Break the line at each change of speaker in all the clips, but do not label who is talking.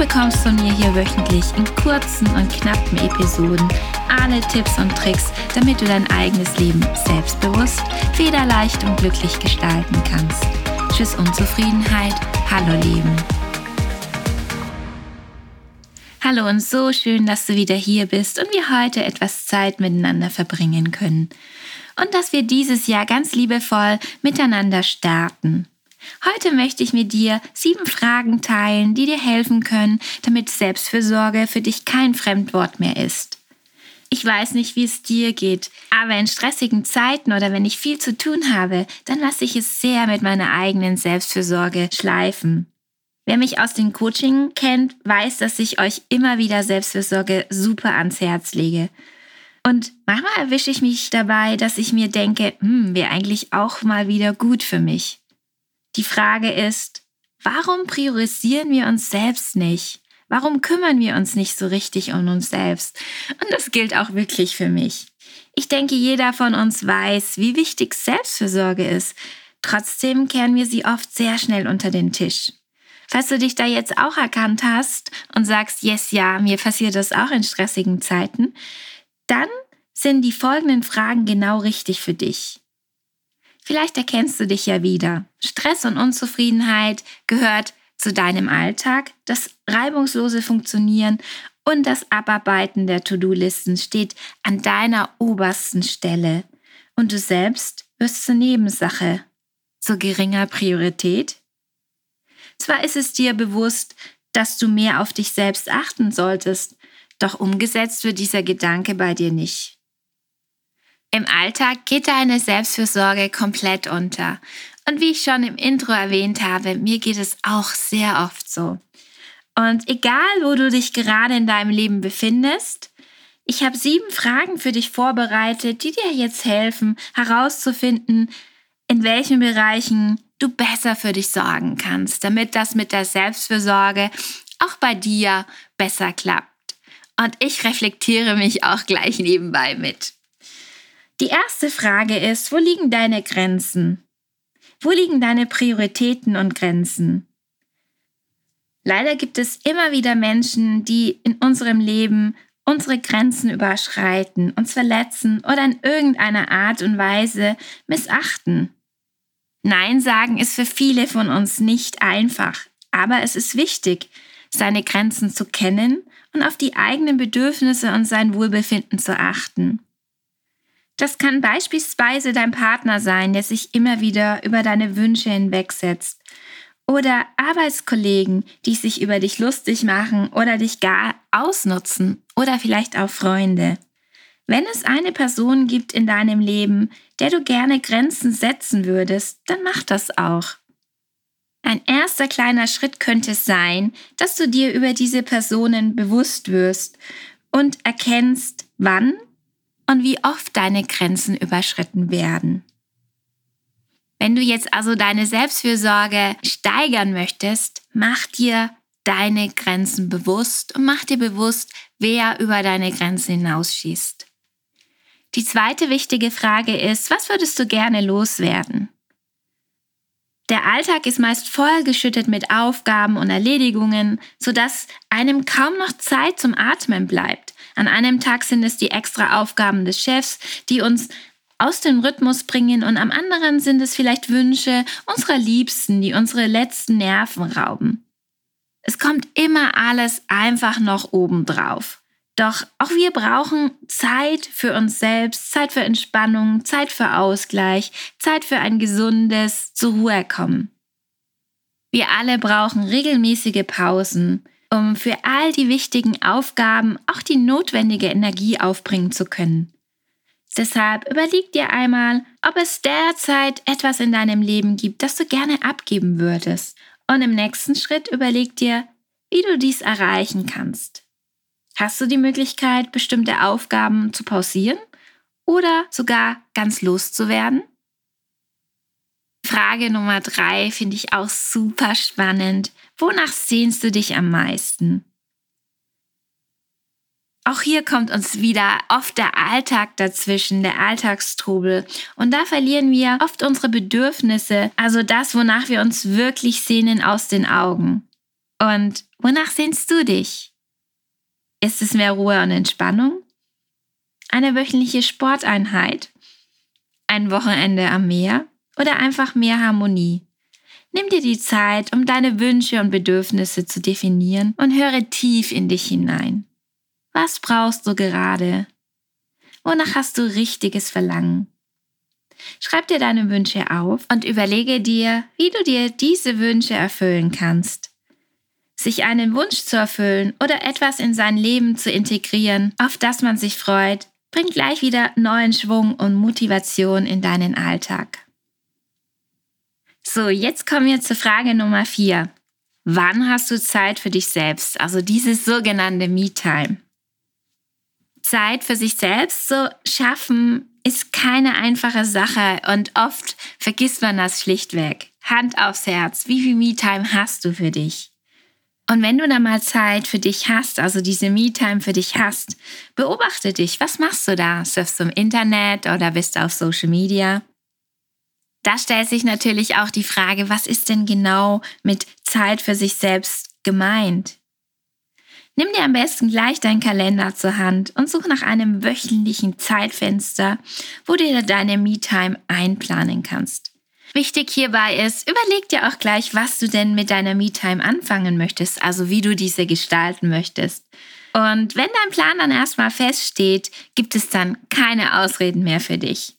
Bekommst von mir hier wöchentlich in kurzen und knappen Episoden alle Tipps und Tricks, damit du dein eigenes Leben selbstbewusst, federleicht und glücklich gestalten kannst. Tschüss Unzufriedenheit, hallo Leben. Hallo und so schön, dass du wieder hier bist und wir heute etwas Zeit miteinander verbringen können. Und dass wir dieses Jahr ganz liebevoll miteinander starten. Heute möchte ich mit dir sieben Fragen teilen, die dir helfen können, damit Selbstfürsorge für dich kein Fremdwort mehr ist. Ich weiß nicht, wie es dir geht, aber in stressigen Zeiten oder wenn ich viel zu tun habe, dann lasse ich es sehr mit meiner eigenen Selbstfürsorge schleifen. Wer mich aus dem Coaching kennt, weiß, dass ich euch immer wieder Selbstfürsorge super ans Herz lege. Und manchmal erwische ich mich dabei, dass ich mir denke, hm, wäre eigentlich auch mal wieder gut für mich. Die Frage ist, warum priorisieren wir uns selbst nicht? Warum kümmern wir uns nicht so richtig um uns selbst? Und das gilt auch wirklich für mich. Ich denke, jeder von uns weiß, wie wichtig Selbstfürsorge ist. Trotzdem kehren wir sie oft sehr schnell unter den Tisch. Falls du dich da jetzt auch erkannt hast und sagst, yes, ja, mir passiert das auch in stressigen Zeiten, dann sind die folgenden Fragen genau richtig für dich. Vielleicht erkennst du dich ja wieder. Stress und Unzufriedenheit gehört zu deinem Alltag. Das reibungslose Funktionieren und das Abarbeiten der To-Do-Listen steht an deiner obersten Stelle. Und du selbst wirst zur Nebensache, zur geringer Priorität. Zwar ist es dir bewusst, dass du mehr auf dich selbst achten solltest, doch umgesetzt wird dieser Gedanke bei dir nicht. Im Alltag geht deine Selbstfürsorge komplett unter. Und wie ich schon im Intro erwähnt habe, mir geht es auch sehr oft so. Und egal, wo du dich gerade in deinem Leben befindest, ich habe sieben Fragen für dich vorbereitet, die dir jetzt helfen, herauszufinden, in welchen Bereichen du besser für dich sorgen kannst, damit das mit der Selbstfürsorge auch bei dir besser klappt. Und ich reflektiere mich auch gleich nebenbei mit. Die erste Frage ist, wo liegen deine Grenzen? Wo liegen deine Prioritäten und Grenzen? Leider gibt es immer wieder Menschen, die in unserem Leben unsere Grenzen überschreiten, uns verletzen oder in irgendeiner Art und Weise missachten. Nein sagen ist für viele von uns nicht einfach, aber es ist wichtig, seine Grenzen zu kennen und auf die eigenen Bedürfnisse und sein Wohlbefinden zu achten. Das kann beispielsweise dein Partner sein, der sich immer wieder über deine Wünsche hinwegsetzt. Oder Arbeitskollegen, die sich über dich lustig machen oder dich gar ausnutzen. Oder vielleicht auch Freunde. Wenn es eine Person gibt in deinem Leben, der du gerne Grenzen setzen würdest, dann mach das auch. Ein erster kleiner Schritt könnte sein, dass du dir über diese Personen bewusst wirst und erkennst, wann und wie oft deine Grenzen überschritten werden. Wenn du jetzt also deine Selbstfürsorge steigern möchtest, mach dir deine Grenzen bewusst und mach dir bewusst, wer über deine Grenzen hinausschießt. Die zweite wichtige Frage ist, was würdest du gerne loswerden? Der Alltag ist meist vollgeschüttet mit Aufgaben und Erledigungen, sodass einem kaum noch Zeit zum Atmen bleibt. An einem Tag sind es die extra Aufgaben des Chefs, die uns aus dem Rhythmus bringen und am anderen sind es vielleicht Wünsche unserer Liebsten, die unsere letzten Nerven rauben. Es kommt immer alles einfach noch obendrauf. Doch auch wir brauchen Zeit für uns selbst, Zeit für Entspannung, Zeit für Ausgleich, Zeit für ein gesundes zur Ruhe kommen. Wir alle brauchen regelmäßige Pausen, um für all die wichtigen Aufgaben auch die notwendige Energie aufbringen zu können. Deshalb überleg dir einmal, ob es derzeit etwas in deinem Leben gibt, das du gerne abgeben würdest. Und im nächsten Schritt überleg dir, wie du dies erreichen kannst. Hast du die Möglichkeit, bestimmte Aufgaben zu pausieren oder sogar ganz loszuwerden? Frage Nummer drei finde ich auch super spannend. Wonach sehnst du dich am meisten? Auch hier kommt uns wieder oft der Alltag dazwischen, der Alltagstrubel. Und da verlieren wir oft unsere Bedürfnisse, also das, wonach wir uns wirklich sehnen, aus den Augen. Und wonach sehnst du dich? Ist es mehr Ruhe und Entspannung? Eine wöchentliche Sporteinheit? Ein Wochenende am Meer? Oder einfach mehr Harmonie? Nimm dir die Zeit, um deine Wünsche und Bedürfnisse zu definieren und höre tief in dich hinein. Was brauchst du gerade? Wonach hast du richtiges Verlangen? Schreib dir deine Wünsche auf und überlege dir, wie du dir diese Wünsche erfüllen kannst. Sich einen Wunsch zu erfüllen oder etwas in sein Leben zu integrieren, auf das man sich freut, bringt gleich wieder neuen Schwung und Motivation in deinen Alltag. So, jetzt kommen wir zur Frage Nummer vier. Wann hast du Zeit für dich selbst? Also dieses sogenannte Me-Time. Zeit für sich selbst zu schaffen, ist keine einfache Sache und oft vergisst man das schlichtweg. Hand aufs Herz, wie viel Me-Time hast du für dich? Und wenn du da mal Zeit für dich hast, also diese Me-Time für dich hast, beobachte dich. Was machst du da? Surfst du im Internet oder bist du auf Social Media? Da stellt sich natürlich auch die Frage, was ist denn genau mit Zeit für sich selbst gemeint? Nimm dir am besten gleich deinen Kalender zur Hand und such nach einem wöchentlichen Zeitfenster, wo du dir deine Me-Time einplanen kannst. Wichtig hierbei ist, überleg dir auch gleich, was du denn mit deiner Me-Time anfangen möchtest, also wie du diese gestalten möchtest. Und wenn dein Plan dann erstmal feststeht, gibt es dann keine Ausreden mehr für dich.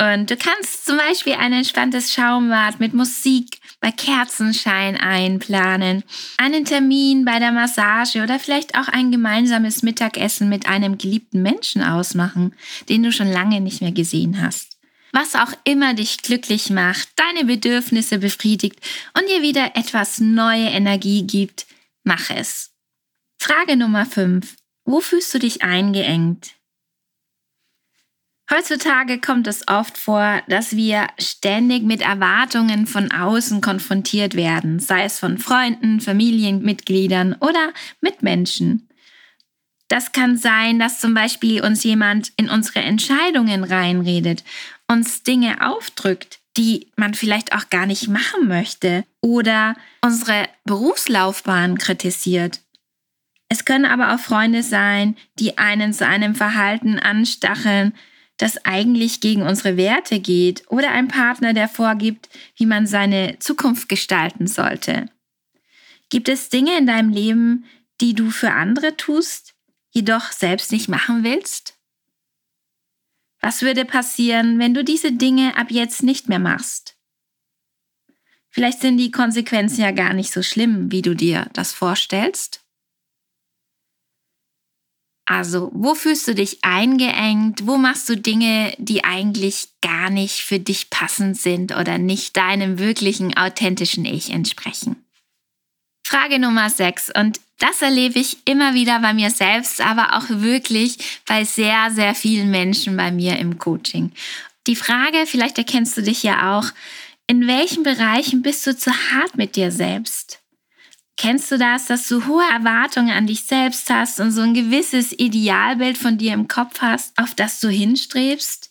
Und du kannst zum Beispiel ein entspanntes Schaumbad mit Musik bei Kerzenschein einplanen, einen Termin bei der Massage oder vielleicht auch ein gemeinsames Mittagessen mit einem geliebten Menschen ausmachen, den du schon lange nicht mehr gesehen hast. Was auch immer dich glücklich macht, deine Bedürfnisse befriedigt und dir wieder etwas neue Energie gibt, mach es. Frage Nummer 5. Wo fühlst du dich eingeengt? Heutzutage kommt es oft vor, dass wir ständig mit Erwartungen von außen konfrontiert werden, sei es von Freunden, Familienmitgliedern oder Mitmenschen. Das kann sein, dass zum Beispiel uns jemand in unsere Entscheidungen reinredet, uns Dinge aufdrückt, die man vielleicht auch gar nicht machen möchte oder unsere Berufslaufbahn kritisiert. Es können aber auch Freunde sein, die einen zu einem Verhalten anstacheln, das eigentlich gegen unsere Werte geht oder ein Partner, der vorgibt, wie man seine Zukunft gestalten sollte. Gibt es Dinge in deinem Leben, die du für andere tust, jedoch selbst nicht machen willst? Was würde passieren, wenn du diese Dinge ab jetzt nicht mehr machst? Vielleicht sind die Konsequenzen ja gar nicht so schlimm, wie du dir das vorstellst. Also, wo fühlst du dich eingeengt? Wo machst du Dinge, die eigentlich gar nicht für dich passend sind oder nicht deinem wirklichen authentischen Ich entsprechen? Frage Nummer 6. Und das erlebe ich immer wieder bei mir selbst, aber auch wirklich bei sehr, sehr vielen Menschen bei mir im Coaching. Die Frage, vielleicht erkennst du dich ja auch, in welchen Bereichen bist du zu hart mit dir selbst? Kennst du das, dass du hohe Erwartungen an dich selbst hast und so ein gewisses Idealbild von dir im Kopf hast, auf das du hinstrebst?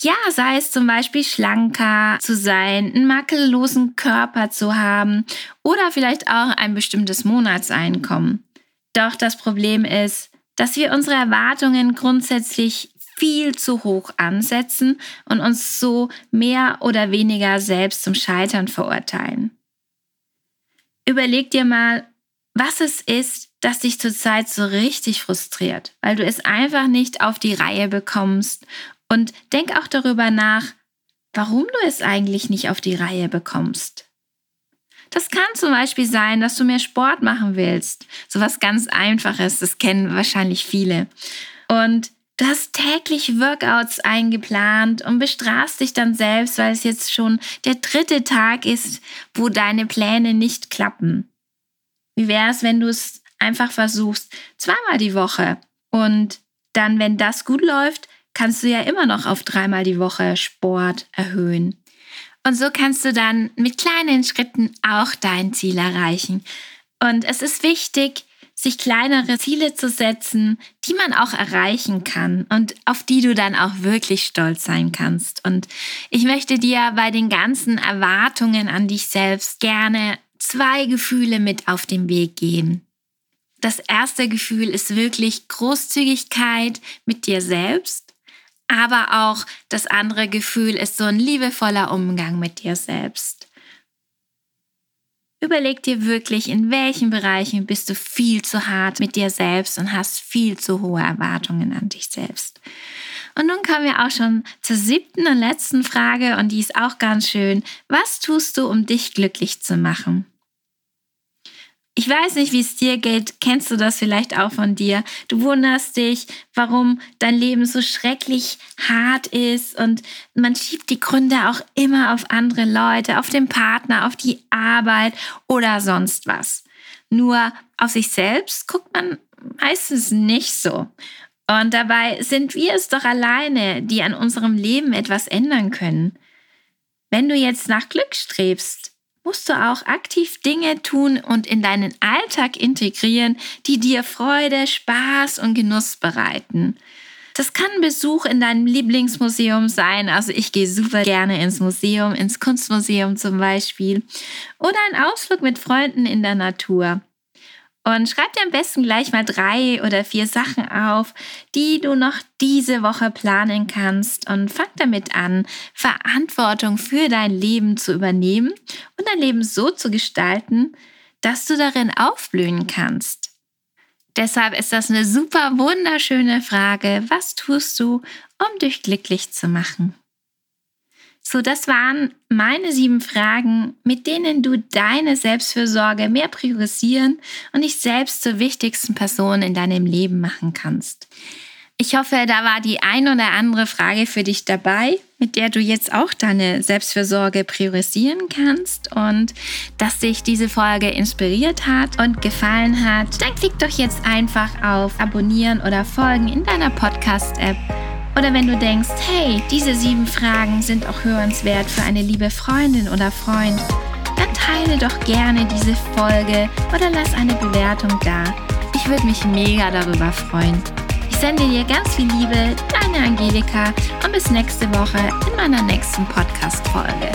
Ja, sei es zum Beispiel schlanker zu sein, einen makellosen Körper zu haben oder vielleicht auch ein bestimmtes Monatseinkommen. Doch das Problem ist, dass wir unsere Erwartungen grundsätzlich viel zu hoch ansetzen und uns so mehr oder weniger selbst zum Scheitern verurteilen überleg dir mal, was es ist, das dich zurzeit so richtig frustriert, weil du es einfach nicht auf die Reihe bekommst. Und denk auch darüber nach, warum du es eigentlich nicht auf die Reihe bekommst. Das kann zum Beispiel sein, dass du mehr Sport machen willst. So was ganz Einfaches, das kennen wahrscheinlich viele. Und Du hast täglich Workouts eingeplant und bestrafst dich dann selbst, weil es jetzt schon der dritte Tag ist, wo deine Pläne nicht klappen. Wie wäre es, wenn du es einfach versuchst, zweimal die Woche und dann, wenn das gut läuft, kannst du ja immer noch auf dreimal die Woche Sport erhöhen. Und so kannst du dann mit kleinen Schritten auch dein Ziel erreichen. Und es ist wichtig, sich kleinere Ziele zu setzen, die man auch erreichen kann und auf die du dann auch wirklich stolz sein kannst. Und ich möchte dir bei den ganzen Erwartungen an dich selbst gerne zwei Gefühle mit auf den Weg gehen. Das erste Gefühl ist wirklich Großzügigkeit mit dir selbst, aber auch das andere Gefühl ist so ein liebevoller Umgang mit dir selbst. Überleg dir wirklich, in welchen Bereichen bist du viel zu hart mit dir selbst und hast viel zu hohe Erwartungen an dich selbst. Und nun kommen wir auch schon zur siebten und letzten Frage und die ist auch ganz schön. Was tust du, um dich glücklich zu machen? Ich weiß nicht, wie es dir geht. Kennst du das vielleicht auch von dir? Du wunderst dich, warum dein Leben so schrecklich hart ist und man schiebt die Gründe auch immer auf andere Leute, auf den Partner, auf die Arbeit oder sonst was. Nur auf sich selbst guckt man meistens nicht so. Und dabei sind wir es doch alleine, die an unserem Leben etwas ändern können. Wenn du jetzt nach Glück strebst, musst du auch aktiv Dinge tun und in deinen Alltag integrieren, die dir Freude, Spaß und Genuss bereiten. Das kann ein Besuch in deinem Lieblingsmuseum sein. Also ich gehe super gerne ins Museum, ins Kunstmuseum zum Beispiel. Oder ein Ausflug mit Freunden in der Natur. Und schreib dir am besten gleich mal drei oder vier Sachen auf, die du noch diese Woche planen kannst und fang damit an, Verantwortung für dein Leben zu übernehmen und dein Leben so zu gestalten, dass du darin aufblühen kannst. Deshalb ist das eine super wunderschöne Frage. Was tust du, um dich glücklich zu machen? So, das waren meine sieben Fragen, mit denen du deine Selbstfürsorge mehr priorisieren und dich selbst zur wichtigsten Person in deinem Leben machen kannst. Ich hoffe, da war die ein oder andere Frage für dich dabei, mit der du jetzt auch deine Selbstfürsorge priorisieren kannst und dass dich diese Folge inspiriert hat und gefallen hat. Dann klick doch jetzt einfach auf Abonnieren oder Folgen in deiner Podcast-App oder wenn du denkst, hey, diese sieben Fragen sind auch hörenswert für eine liebe Freundin oder Freund, dann teile doch gerne diese Folge oder lass eine Bewertung da. Ich würde mich mega darüber freuen. Ich sende dir ganz viel Liebe, deine Angelika und bis nächste Woche in meiner nächsten Podcast-Folge.